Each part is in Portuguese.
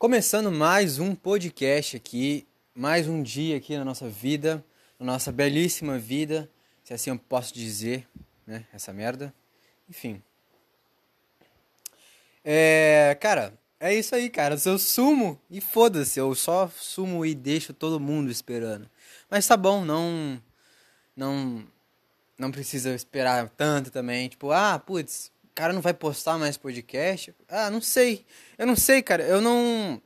Começando mais um podcast aqui, mais um dia aqui na nossa vida, na nossa belíssima vida, se assim eu posso dizer, né? Essa merda. Enfim. É, cara, é isso aí, cara. Eu sumo e foda-se, eu só sumo e deixo todo mundo esperando. Mas tá bom, não não não precisa esperar tanto também, tipo, ah, putz, cara não vai postar mais podcast? Ah, não sei. Eu não sei, cara. Eu não.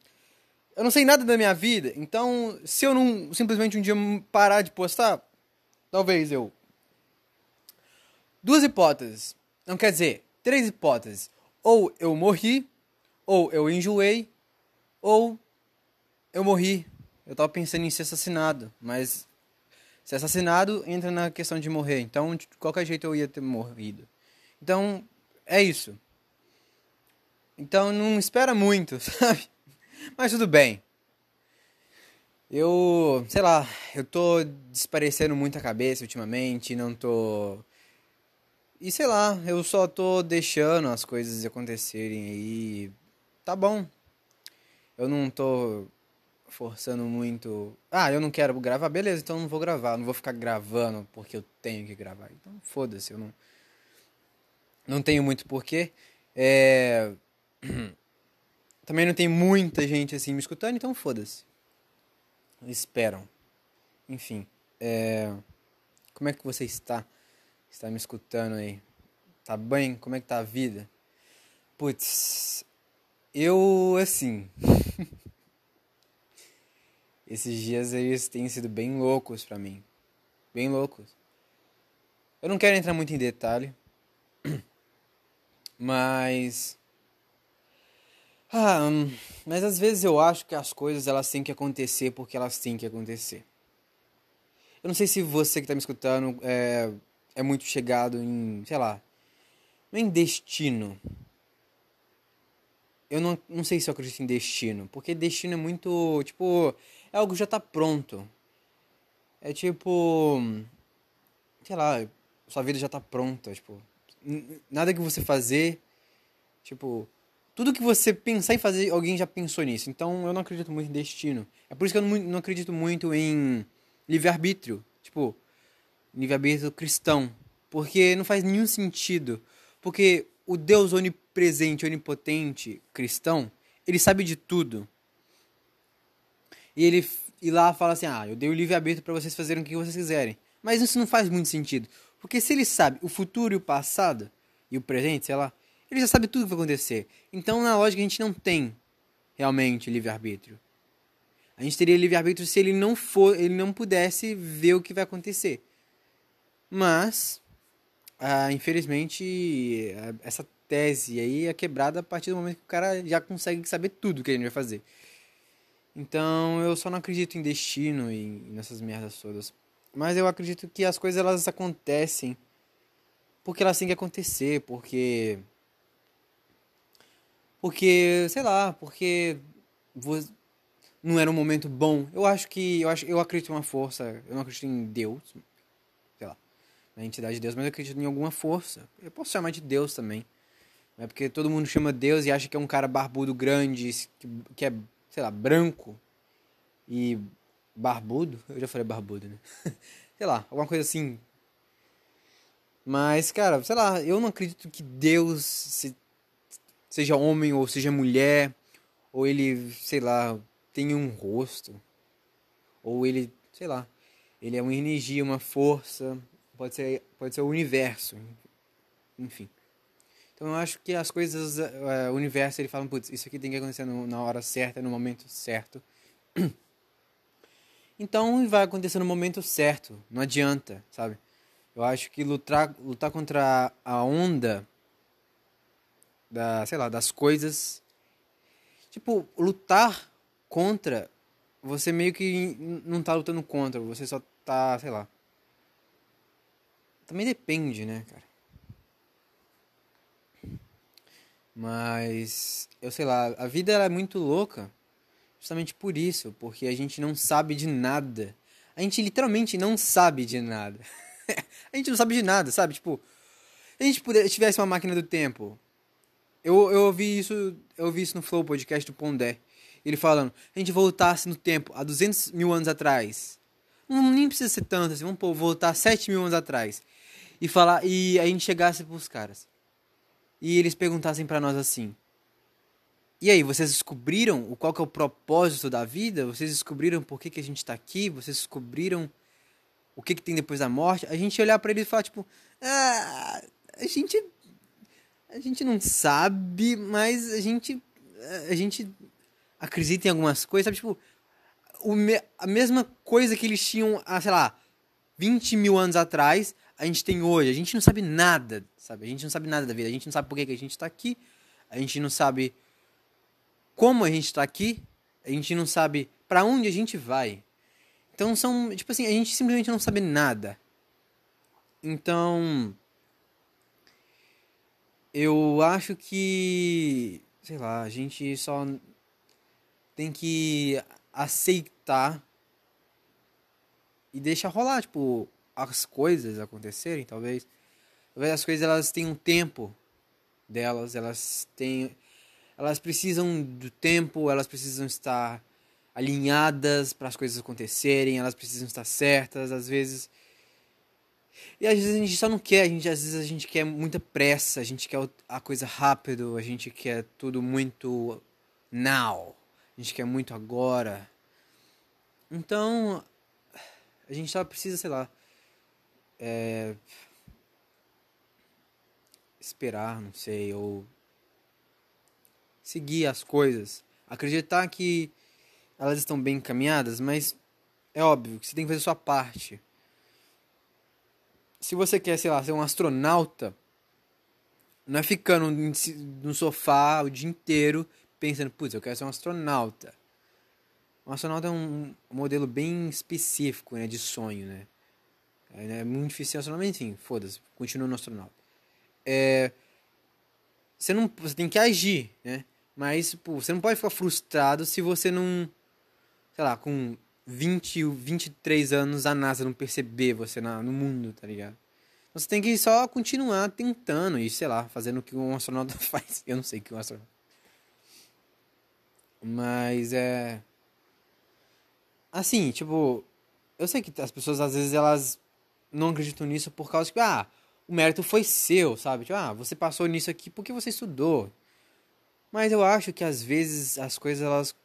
Eu não sei nada da minha vida. Então, se eu não simplesmente um dia parar de postar, talvez eu. Duas hipóteses. Não quer dizer, três hipóteses. Ou eu morri, ou eu enjoei, ou eu morri. Eu tava pensando em ser assassinado, mas ser assassinado entra na questão de morrer. Então, de qualquer jeito eu ia ter morrido. Então, é isso. Então não espera muito, sabe? Mas tudo bem. Eu, sei lá, eu tô desparecendo muito a cabeça ultimamente, não tô. E sei lá, eu só tô deixando as coisas acontecerem aí. Tá bom. Eu não tô forçando muito. Ah, eu não quero gravar, beleza, então não vou gravar. Não vou ficar gravando porque eu tenho que gravar. Então foda-se, eu não não tenho muito porquê. É... Também não tem muita gente assim me escutando, então foda-se. Esperam. Enfim. É... Como é que você está? Está me escutando aí? Tá bem? Como é que tá a vida? Putz, eu assim. Esses dias aí têm sido bem loucos para mim. Bem loucos. Eu não quero entrar muito em detalhe. Mas. Ah, hum, mas às vezes eu acho que as coisas elas têm que acontecer porque elas têm que acontecer. Eu não sei se você que está me escutando é, é muito chegado em, sei lá, não em destino. Eu não, não sei se eu acredito em destino, porque destino é muito, tipo, é algo que já está pronto. É tipo, sei lá, sua vida já está pronta, tipo, nada que você fazer, tipo, tudo que você pensar em fazer, alguém já pensou nisso. Então eu não acredito muito em destino. É por isso que eu não, não acredito muito em livre-arbítrio, tipo, livre-arbítrio cristão, porque não faz nenhum sentido. Porque o Deus onipresente, onipotente, cristão, ele sabe de tudo. E ele e lá fala assim: "Ah, eu dei o livre-arbítrio para vocês fazerem o que vocês quiserem". Mas isso não faz muito sentido. Porque se ele sabe o futuro e o passado, e o presente, sei lá, ele já sabe tudo o que vai acontecer. Então, na lógica, a gente não tem realmente livre-arbítrio. A gente teria livre-arbítrio se ele não for, ele não pudesse ver o que vai acontecer. Mas, ah, infelizmente, essa tese aí é quebrada a partir do momento que o cara já consegue saber tudo o que gente vai fazer. Então, eu só não acredito em destino e nessas merdas todas. Mas eu acredito que as coisas elas acontecem porque elas têm que acontecer, porque porque, sei lá, porque não era um momento bom. Eu acho que eu acho eu acredito em uma força, eu não acredito em Deus, sei lá, na entidade de Deus, mas eu acredito em alguma força. Eu posso chamar de Deus também. É porque todo mundo chama Deus e acha que é um cara barbudo grande, que é, sei lá, branco e barbudo. Eu já falei barbudo, né? sei lá, alguma coisa assim. Mas, cara, sei lá, eu não acredito que Deus se, seja homem ou seja mulher, ou ele, sei lá, tenha um rosto, ou ele, sei lá, ele é uma energia, uma força, pode ser, pode ser o universo, enfim. Então eu acho que as coisas, uh, o universo, ele fala, putz, isso aqui tem que acontecer no, na hora certa, no momento certo. Então vai acontecer no momento certo, não adianta, sabe? Eu acho que lutar, lutar contra a onda da, sei lá, das coisas, tipo, lutar contra, você meio que não tá lutando contra, você só tá, sei lá. Também depende, né, cara? Mas eu sei lá, a vida é muito louca Justamente por isso, porque a gente não sabe de nada. A gente literalmente não sabe de nada. a gente não sabe de nada, sabe? Tipo, se a gente tivesse uma máquina do tempo, Eu, eu ouvi isso, eu ouvi isso no Flow Podcast do Pondé. Ele falando, a gente voltasse no tempo, há 200 mil anos atrás. Não, nem precisa ser tanto assim, vamos pô, voltar 7 mil anos atrás. E falar, e a gente chegasse pros caras. E eles perguntassem para nós assim: E aí, vocês descobriram o qual que é o propósito da vida? Vocês descobriram por que, que a gente tá aqui? Vocês descobriram o que, que tem depois da morte? A gente olhar para eles e falar tipo: ah, a gente a gente não sabe, mas a gente a gente acredita em algumas coisas, sabe? Tipo, o me, a mesma coisa que eles tinham, há, sei lá, 20 mil anos atrás, a gente tem hoje. A gente não sabe nada, sabe? A gente não sabe nada da vida. A gente não sabe por que, que a gente está aqui. A gente não sabe como a gente está aqui. A gente não sabe para onde a gente vai. Então são, tipo assim, a gente simplesmente não sabe nada. Então, eu acho que, sei lá, a gente só tem que aceitar e deixar rolar, tipo, as coisas acontecerem, talvez. Talvez as coisas elas tenham um tempo delas, elas têm elas precisam do tempo, elas precisam estar alinhadas para as coisas acontecerem, elas precisam estar certas, às vezes e às vezes a gente só não quer, a gente, às vezes a gente quer muita pressa, a gente quer a coisa rápido, a gente quer tudo muito now, a gente quer muito agora. Então, a gente só precisa, sei lá, é, esperar, não sei, ou seguir as coisas, acreditar que elas estão bem encaminhadas, mas é óbvio que você tem que fazer sua parte se você quer, sei lá, ser um astronauta, não é ficando no sofá o dia inteiro pensando, putz, eu quero ser um astronauta. Um astronauta é um modelo bem específico, né, de sonho, né? É, é muito difícil astronauta, enfim, foda-se, continua no astronauta. É, você, não, você tem que agir, né? Mas, pô, você não pode ficar frustrado se você não, sei lá, com 20, 23 anos a NASA não perceber você na, no mundo, tá ligado? Você tem que só continuar tentando e, sei lá, fazendo o que um astronauta faz. Eu não sei o que um astronauta. Mas é. Assim, tipo. Eu sei que as pessoas às vezes elas não acreditam nisso por causa que, ah, o mérito foi seu, sabe? Tipo, ah, você passou nisso aqui porque você estudou. Mas eu acho que às vezes as coisas elas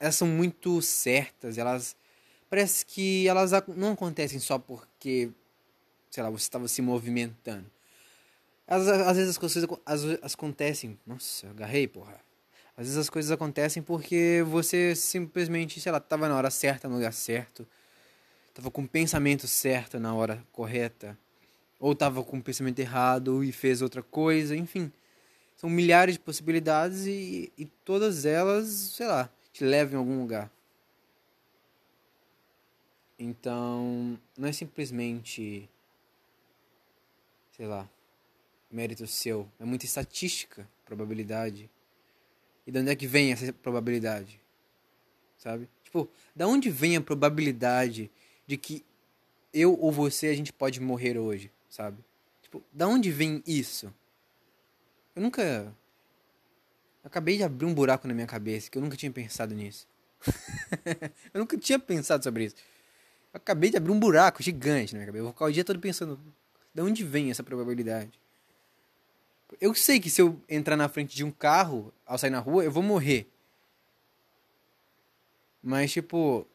elas são muito certas, elas parece que elas não acontecem só porque, sei lá, você estava se movimentando. Às, às vezes as coisas as, as acontecem, nossa, eu agarrei, porra. Às vezes as coisas acontecem porque você simplesmente, sei lá, estava na hora certa, no lugar certo, estava com o pensamento certo na hora correta, ou estava com o pensamento errado e fez outra coisa, enfim. São milhares de possibilidades e, e todas elas, sei lá, te leva em algum lugar. Então, não é simplesmente, sei lá, mérito seu. É muita estatística, probabilidade. E de onde é que vem essa probabilidade? Sabe? Tipo, da onde vem a probabilidade de que eu ou você a gente pode morrer hoje, sabe? Tipo, da onde vem isso? Eu nunca acabei de abrir um buraco na minha cabeça que eu nunca tinha pensado nisso. eu nunca tinha pensado sobre isso. Eu acabei de abrir um buraco gigante na minha cabeça. Eu vou ficar o dia todo pensando: de onde vem essa probabilidade? Eu sei que se eu entrar na frente de um carro ao sair na rua, eu vou morrer. Mas, tipo.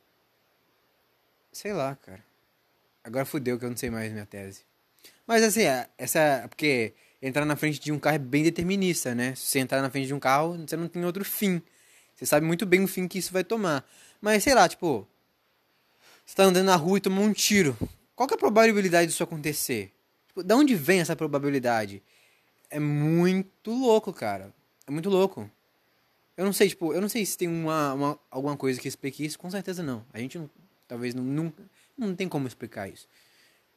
Sei lá, cara. Agora fudeu que eu não sei mais minha tese. Mas, assim, é, essa. É porque entrar na frente de um carro é bem determinista, né? Se você entrar na frente de um carro, você não tem outro fim. Você sabe muito bem o fim que isso vai tomar. Mas sei lá, tipo, você tá andando na rua e tomou um tiro. Qual que é a probabilidade disso acontecer? Tipo, da onde vem essa probabilidade? É muito louco, cara. É muito louco. Eu não sei, tipo, eu não sei se tem uma, uma alguma coisa que explique isso. Com certeza não. A gente não, talvez não, nunca, não tem como explicar isso.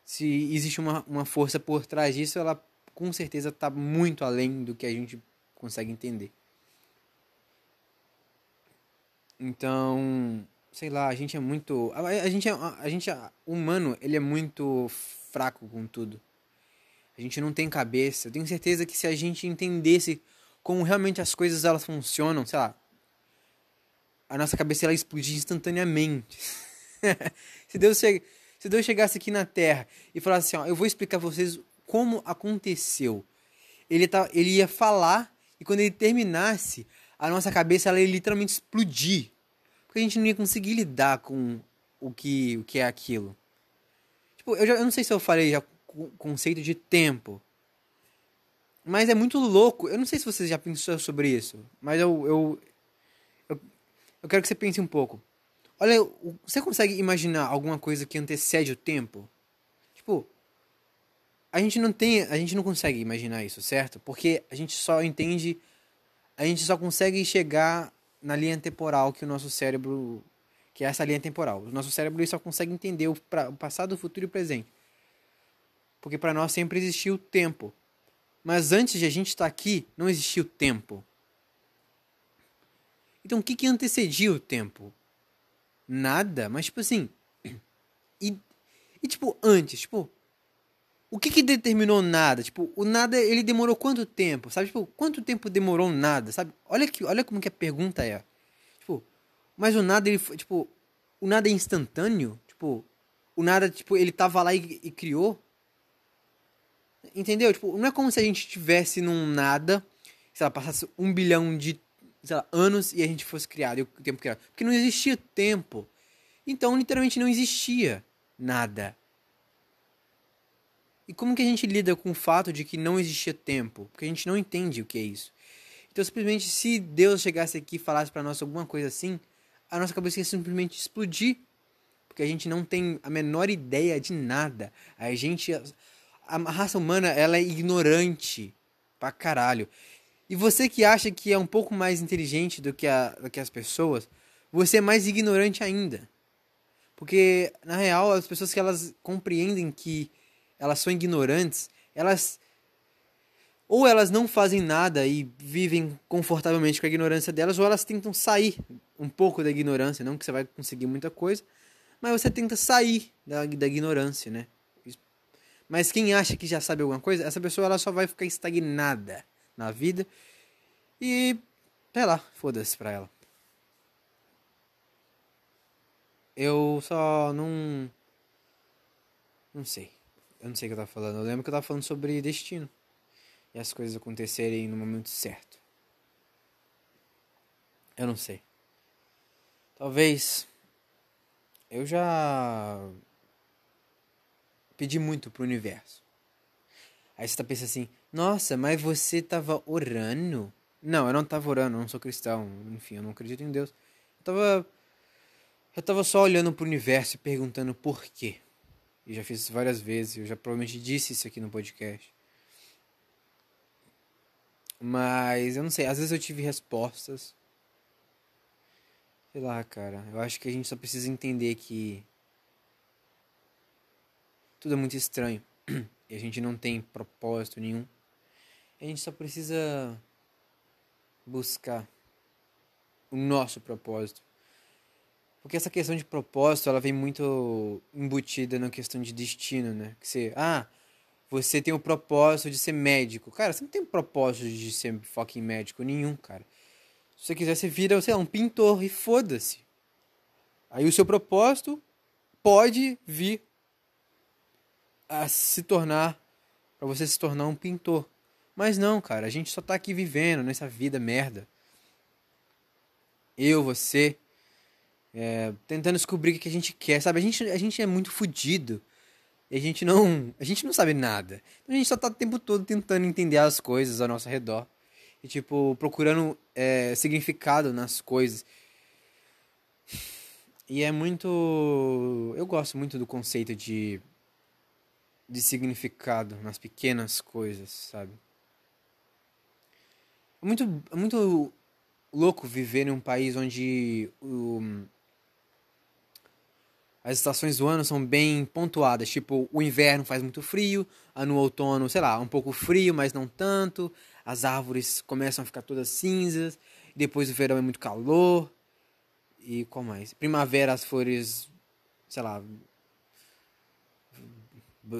Se existe uma, uma força por trás disso, ela com certeza está muito além do que a gente consegue entender. Então, sei lá, a gente é muito. A, a gente é. A, a gente é, humano, ele é muito fraco com tudo. A gente não tem cabeça. Eu tenho certeza que se a gente entendesse como realmente as coisas elas funcionam, sei lá. A nossa cabeça ela explodir instantaneamente. se, Deus che... se Deus chegasse aqui na Terra e falasse assim, ó, eu vou explicar vocês como aconteceu. Ele, tá, ele ia falar e quando ele terminasse, a nossa cabeça ela ia literalmente explodir. Porque a gente não ia conseguir lidar com o que, o que é aquilo. Tipo, eu, já, eu não sei se eu falei já o conceito de tempo. Mas é muito louco. Eu não sei se vocês já pensaram sobre isso. Mas eu, eu, eu, eu quero que você pense um pouco. Olha, você consegue imaginar alguma coisa que antecede o tempo? Tipo, a gente não tem, a gente não consegue imaginar isso, certo? Porque a gente só entende, a gente só consegue chegar na linha temporal que o nosso cérebro, que é essa linha temporal. O nosso cérebro só consegue entender o, pra, o passado, o futuro e o presente. Porque para nós sempre existiu o tempo. Mas antes de a gente estar aqui, não existia o tempo. Então o que, que antecedia o tempo? Nada, mas tipo assim. E, e tipo, antes, tipo. O que, que determinou nada? Tipo, o nada, ele demorou quanto tempo? Sabe? Tipo, quanto tempo demorou nada? Sabe? Olha, que, olha como que a pergunta é. Tipo, mas o nada, ele foi, tipo, o nada é instantâneo? Tipo, o nada, tipo, ele tava lá e, e criou? Entendeu? Tipo, não é como se a gente tivesse num nada, sei lá, passasse um bilhão de lá, anos e a gente fosse criado, e o tempo criado. Porque não existia tempo. Então, literalmente, não existia nada. E como que a gente lida com o fato de que não existia tempo? Porque a gente não entende o que é isso. Então, simplesmente, se Deus chegasse aqui e falasse para nós alguma coisa assim, a nossa cabeça ia simplesmente explodir. Porque a gente não tem a menor ideia de nada. A gente a raça humana ela é ignorante pra caralho. E você que acha que é um pouco mais inteligente do que, a, do que as pessoas, você é mais ignorante ainda. Porque, na real, as pessoas que elas compreendem que elas são ignorantes, elas ou elas não fazem nada e vivem confortavelmente com a ignorância delas, ou elas tentam sair um pouco da ignorância, não que você vai conseguir muita coisa, mas você tenta sair da, da ignorância, né? Mas quem acha que já sabe alguma coisa, essa pessoa ela só vai ficar estagnada na vida e, sei lá, foda-se pra ela. Eu só não. Não sei. Eu não sei o que eu tava falando. Eu lembro que eu tava falando sobre destino. E as coisas acontecerem no momento certo. Eu não sei. Talvez. Eu já pedi muito pro universo. Aí você tá pensando assim, nossa, mas você tava orando? Não, eu não tava orando, eu não sou cristão, enfim, eu não acredito em Deus. Eu tava. Eu tava só olhando pro universo e perguntando por quê. E já fiz isso várias vezes, eu já provavelmente disse isso aqui no podcast. Mas eu não sei, às vezes eu tive respostas. Sei lá, cara. Eu acho que a gente só precisa entender que tudo é muito estranho. E a gente não tem propósito nenhum. A gente só precisa buscar o nosso propósito. Porque essa questão de propósito, ela vem muito embutida na questão de destino, né? Que você, ah, você tem o propósito de ser médico. Cara, você não tem propósito de ser fucking médico nenhum, cara. Se você quiser, você vira, sei lá, um pintor e foda-se. Aí o seu propósito pode vir a se tornar, para você se tornar um pintor. Mas não, cara, a gente só tá aqui vivendo nessa vida merda. Eu, você, é, tentando descobrir o que a gente quer, sabe? A gente, a gente é muito fodido. E a gente não, a gente não sabe nada. Então a gente só tá o tempo todo tentando entender as coisas ao nosso redor. E, tipo, procurando é, significado nas coisas. E é muito. Eu gosto muito do conceito de de significado nas pequenas coisas, sabe? É muito, é muito louco viver em um país onde o, as estações do ano são bem pontuadas. Tipo, o inverno faz muito frio, no outono, sei lá, um pouco frio, mas não tanto. As árvores começam a ficar todas cinzas. Depois o verão é muito calor. E qual mais? Primavera as flores, sei lá,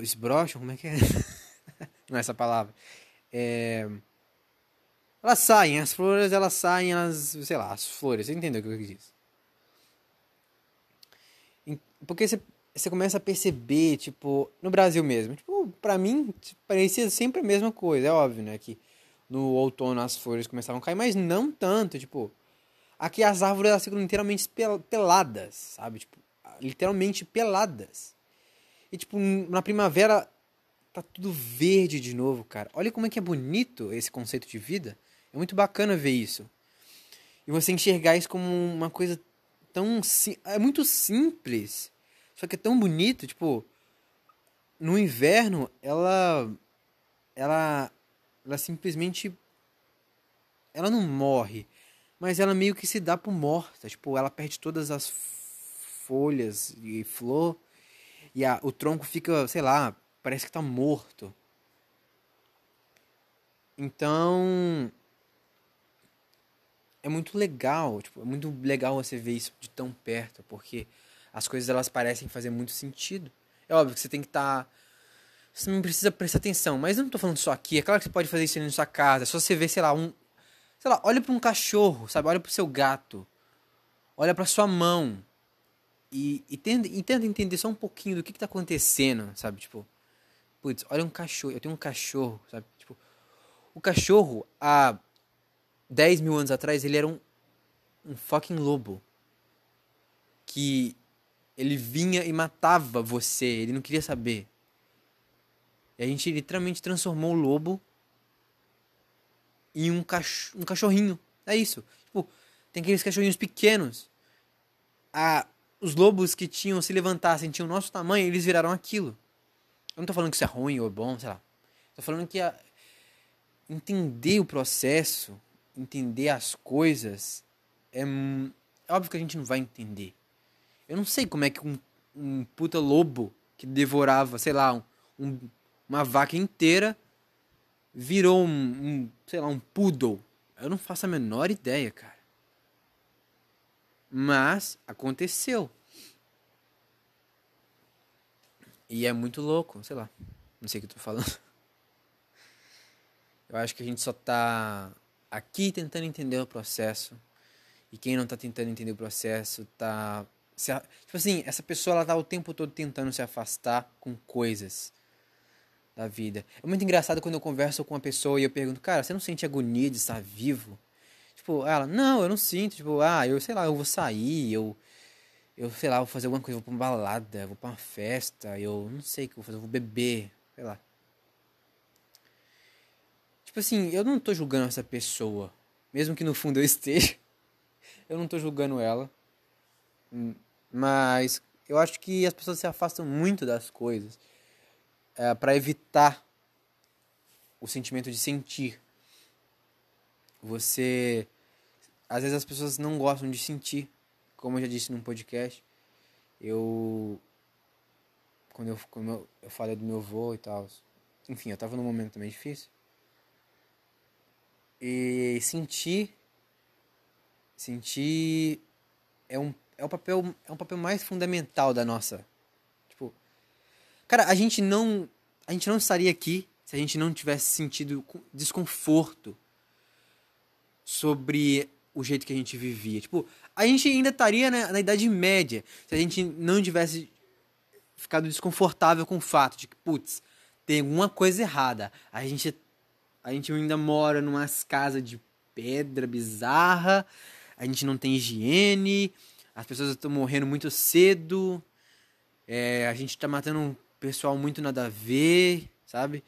esbrocham, como é que é? Não é essa palavra. É... Elas saem, as flores, elas saem, elas, sei lá, as flores, você entendeu o que eu quis? Porque você, você começa a perceber, tipo, no Brasil mesmo, tipo, pra mim, parecia sempre a mesma coisa, é óbvio, né, que no outono as flores começavam a cair, mas não tanto, tipo, aqui as árvores elas ficam literalmente peladas, sabe, tipo, literalmente peladas. E, tipo, na primavera tá tudo verde de novo, cara. Olha como é que é bonito esse conceito de vida. É muito bacana ver isso. E você enxergar isso como uma coisa tão. É muito simples. Só que é tão bonito. Tipo, no inverno, ela. Ela. Ela simplesmente. Ela não morre. Mas ela meio que se dá por morta. Tipo, ela perde todas as folhas e flor. E a, o tronco fica, sei lá, parece que tá morto. Então, é muito legal, tipo, é muito legal você ver isso de tão perto, porque as coisas elas parecem fazer muito sentido. É óbvio que você tem que estar tá, você não precisa prestar atenção, mas eu não tô falando só aqui, é claro que você pode fazer isso na sua casa, é só você ver, sei lá, um sei lá, olha para um cachorro, sabe? Olha para o seu gato. Olha para sua mão. E, e, tenta, e tenta entender só um pouquinho do que, que tá acontecendo, sabe? Tipo, putz, olha um cachorro, eu tenho um cachorro, sabe? Tipo, o cachorro, há 10 mil anos atrás, ele era um, um fucking lobo. Que ele vinha e matava você, ele não queria saber. E a gente literalmente transformou o lobo em um, cach um cachorrinho. É isso. Tipo, tem aqueles cachorrinhos pequenos. Ah, os lobos que tinham se levantassem, tinham o nosso tamanho, eles viraram aquilo. Eu não tô falando que isso é ruim ou bom, sei lá. Tô falando que a... entender o processo, entender as coisas, é... é óbvio que a gente não vai entender. Eu não sei como é que um, um puta lobo que devorava, sei lá, um, um, uma vaca inteira virou um, um, sei lá, um poodle. Eu não faço a menor ideia, cara. Mas aconteceu. E é muito louco, sei lá. Não sei o que eu tô falando. Eu acho que a gente só tá aqui tentando entender o processo. E quem não tá tentando entender o processo tá. Se, tipo assim, essa pessoa ela tá o tempo todo tentando se afastar com coisas da vida. É muito engraçado quando eu converso com uma pessoa e eu pergunto, cara, você não sente agonia de estar vivo? Tipo, ela, não, eu não sinto. Tipo, ah, eu sei lá, eu vou sair, eu eu, sei lá, vou fazer alguma coisa, vou pra uma balada, vou pra uma festa, eu não sei o que eu vou fazer, eu vou beber, sei lá. Tipo assim, eu não tô julgando essa pessoa, mesmo que no fundo eu esteja, eu não tô julgando ela, mas eu acho que as pessoas se afastam muito das coisas é, para evitar o sentimento de sentir. Você. Às vezes as pessoas não gostam de sentir como eu já disse num podcast, eu. Quando eu, quando eu, eu falei do meu avô e tal. Enfim, eu tava num momento também difícil. E sentir. Sentir é um, é um papel é um papel mais fundamental da nossa. Tipo. Cara, a gente não. A gente não estaria aqui se a gente não tivesse sentido desconforto sobre o jeito que a gente vivia. Tipo, a gente ainda estaria na, na Idade Média se a gente não tivesse ficado desconfortável com o fato de que, putz, tem alguma coisa errada. A gente, a gente ainda mora numas casas de pedra bizarra, a gente não tem higiene, as pessoas estão morrendo muito cedo, é, a gente está matando um pessoal muito nada a ver, sabe?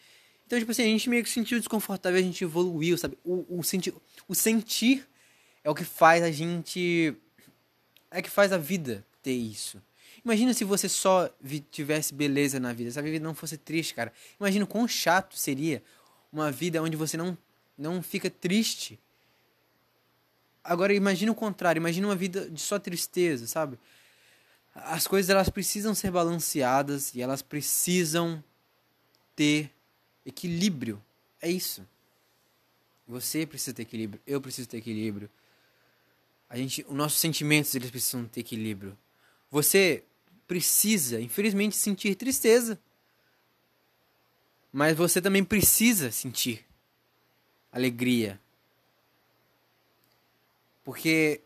Então, tipo assim, a gente meio que se sentiu desconfortável, a gente evoluiu, sabe? O, o, senti o sentir é o que faz a gente. É que faz a vida ter isso. Imagina se você só tivesse beleza na vida, se a vida não fosse triste, cara. Imagina o quão chato seria uma vida onde você não, não fica triste. Agora imagina o contrário, imagina uma vida de só tristeza, sabe? As coisas elas precisam ser balanceadas e elas precisam ter equilíbrio. É isso. Você precisa ter equilíbrio, eu preciso ter equilíbrio. A gente, os nossos sentimentos eles precisam ter equilíbrio. Você precisa, infelizmente, sentir tristeza. Mas você também precisa sentir alegria. Porque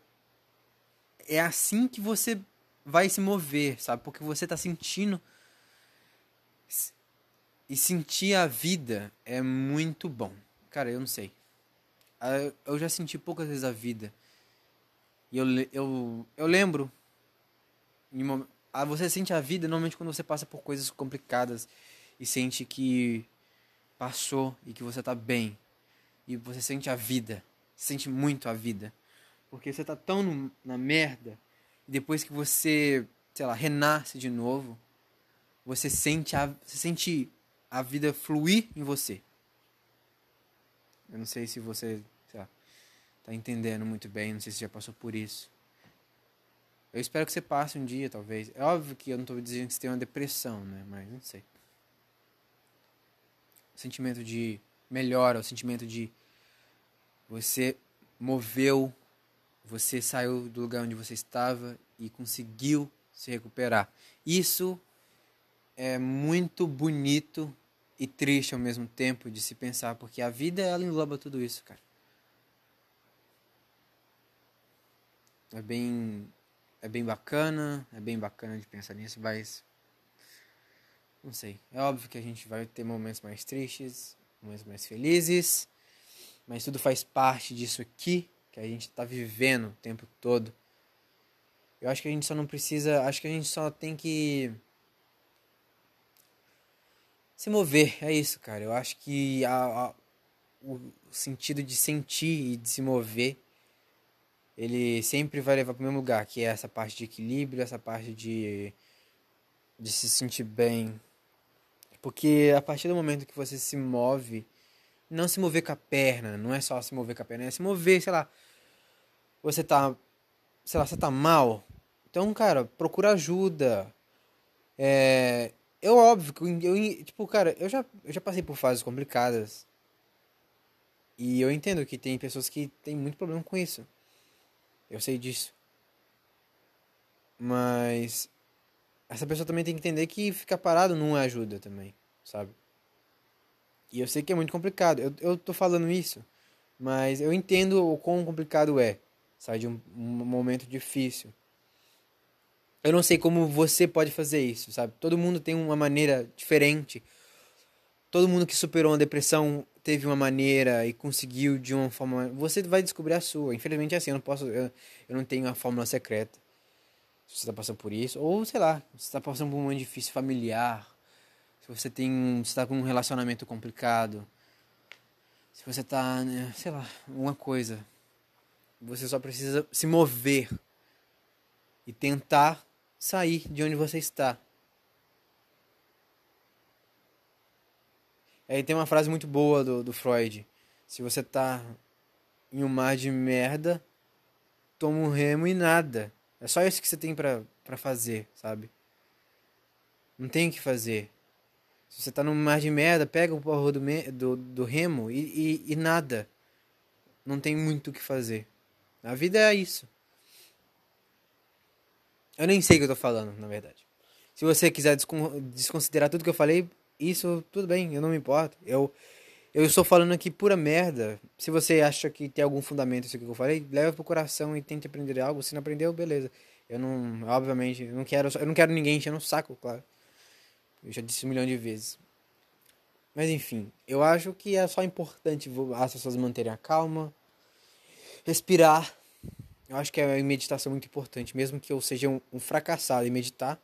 é assim que você vai se mover, sabe? Porque você tá sentindo. E sentir a vida é muito bom. Cara, eu não sei. Ah, eu já senti poucas vezes a vida. E eu, eu, eu lembro. Ah, você sente a vida normalmente quando você passa por coisas complicadas e sente que passou e que você tá bem. E você sente a vida. Sente muito a vida. Porque você tá tão no, na merda. E depois que você, sei lá, renasce de novo, você sente a, você sente a vida fluir em você. Eu não sei se você, lá, tá entendendo muito bem, não sei se já passou por isso. Eu espero que você passe um dia, talvez. É óbvio que eu não estou dizendo que você tem uma depressão, né? Mas não sei. Sentimento de melhora, o sentimento de você moveu você saiu do lugar onde você estava e conseguiu se recuperar. Isso é muito bonito e triste ao mesmo tempo de se pensar, porque a vida ela engloba tudo isso, cara. É bem é bem bacana, é bem bacana de pensar nisso, mas não sei. É óbvio que a gente vai ter momentos mais tristes, momentos mais felizes, mas tudo faz parte disso aqui que a gente está vivendo o tempo todo. Eu acho que a gente só não precisa, acho que a gente só tem que se mover, é isso, cara. Eu acho que a, a, o sentido de sentir e de se mover, ele sempre vai levar para o mesmo lugar, que é essa parte de equilíbrio, essa parte de, de se sentir bem. Porque a partir do momento que você se move, não se mover com a perna, não é só se mover com a perna, é se mover, sei lá. Você tá, sei lá, você tá mal. Então, cara, procura ajuda. É, eu óbvio que eu, tipo, cara, eu já, eu já passei por fases complicadas. E eu entendo que tem pessoas que têm muito problema com isso. Eu sei disso. Mas essa pessoa também tem que entender que ficar parado não ajuda também, sabe? E eu sei que é muito complicado. Eu, eu tô falando isso, mas eu entendo o quão complicado é. Sair de um, um momento difícil. Eu não sei como você pode fazer isso, sabe? Todo mundo tem uma maneira diferente. Todo mundo que superou uma depressão teve uma maneira e conseguiu de uma forma. Você vai descobrir a sua. Infelizmente é assim, eu não posso. Eu, eu não tenho a fórmula secreta. Se você está passando por isso, ou sei lá, você está passando por um momento difícil familiar, se você tem está com um relacionamento complicado, se você está, né, sei lá, uma coisa, você só precisa se mover e tentar sair de onde você está. Aí tem uma frase muito boa do, do Freud. Se você tá em um mar de merda, toma um remo e nada. É só isso que você tem pra fazer, sabe? Não tem o que fazer. Se você tá num mar de merda, pega o porra do, do, do remo e, e, e nada. Não tem muito o que fazer. A vida é isso. Eu nem sei o que eu tô falando, na verdade. Se você quiser desconsiderar tudo que eu falei, isso tudo bem, eu não me importo. Eu, eu estou falando aqui pura merda. Se você acha que tem algum fundamento isso que eu falei, leva pro coração e tente aprender algo. Se não aprendeu, beleza. Eu não, obviamente, não quero, eu não quero ninguém enchendo o saco, claro. Eu já disse um milhão de vezes. Mas enfim, eu acho que é só importante as pessoas manterem a calma, respirar. Eu acho que a meditação é muito importante, mesmo que eu seja um, um fracassado em meditar.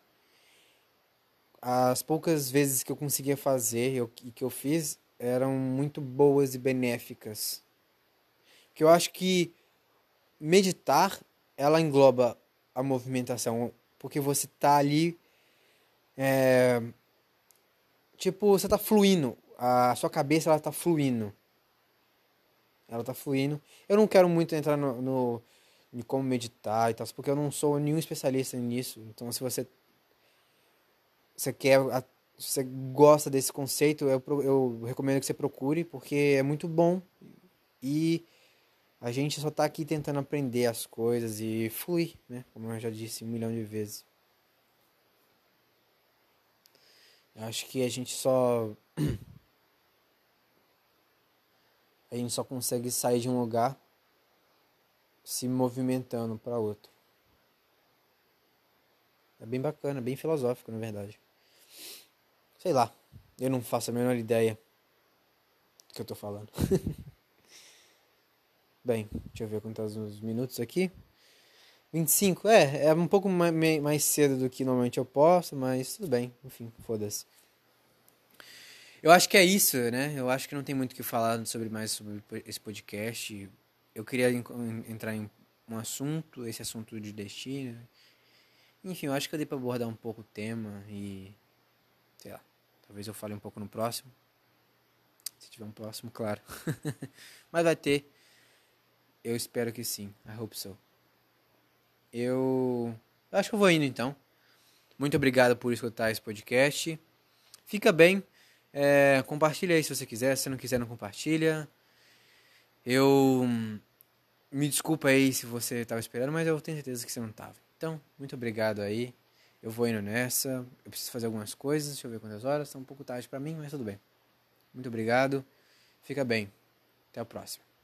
As poucas vezes que eu conseguia fazer e que eu fiz eram muito boas e benéficas. Que eu acho que meditar ela engloba a movimentação, porque você tá ali é, tipo, você tá fluindo. A sua cabeça, ela tá fluindo. Ela tá fluindo. Eu não quero muito entrar no, no como meditar e tal, porque eu não sou nenhum especialista nisso. Então, se você você quer, se você gosta desse conceito, eu, eu recomendo que você procure, porque é muito bom. E a gente só tá aqui tentando aprender as coisas e fluir, né? Como eu já disse um milhão de vezes. Eu acho que a gente só. a gente só consegue sair de um lugar se movimentando para outro. É bem bacana, bem filosófico, na verdade. Sei lá, eu não faço a menor ideia do que eu tô falando. bem, deixa eu ver quantos minutos aqui. 25, é, é um pouco mais cedo do que normalmente eu posso, mas tudo bem, enfim, foda-se. Eu acho que é isso, né? Eu acho que não tem muito o que falar sobre mais sobre esse podcast. Eu queria entrar em um assunto, esse assunto de destino. Enfim, eu acho que eu dei pra abordar um pouco o tema e. Sei lá. Talvez eu fale um pouco no próximo. Se tiver um próximo, claro. Mas vai ter. Eu espero que sim. I hope so. Eu acho que eu vou indo então. Muito obrigado por escutar esse podcast. Fica bem. É, compartilha aí se você quiser. Se não quiser, não compartilha. Eu. Me desculpa aí se você estava esperando, mas eu tenho certeza que você não estava. Então, muito obrigado aí. Eu vou indo nessa. Eu preciso fazer algumas coisas. Deixa eu ver quantas horas. Está um pouco tarde para mim, mas tudo bem. Muito obrigado. Fica bem. Até a próxima.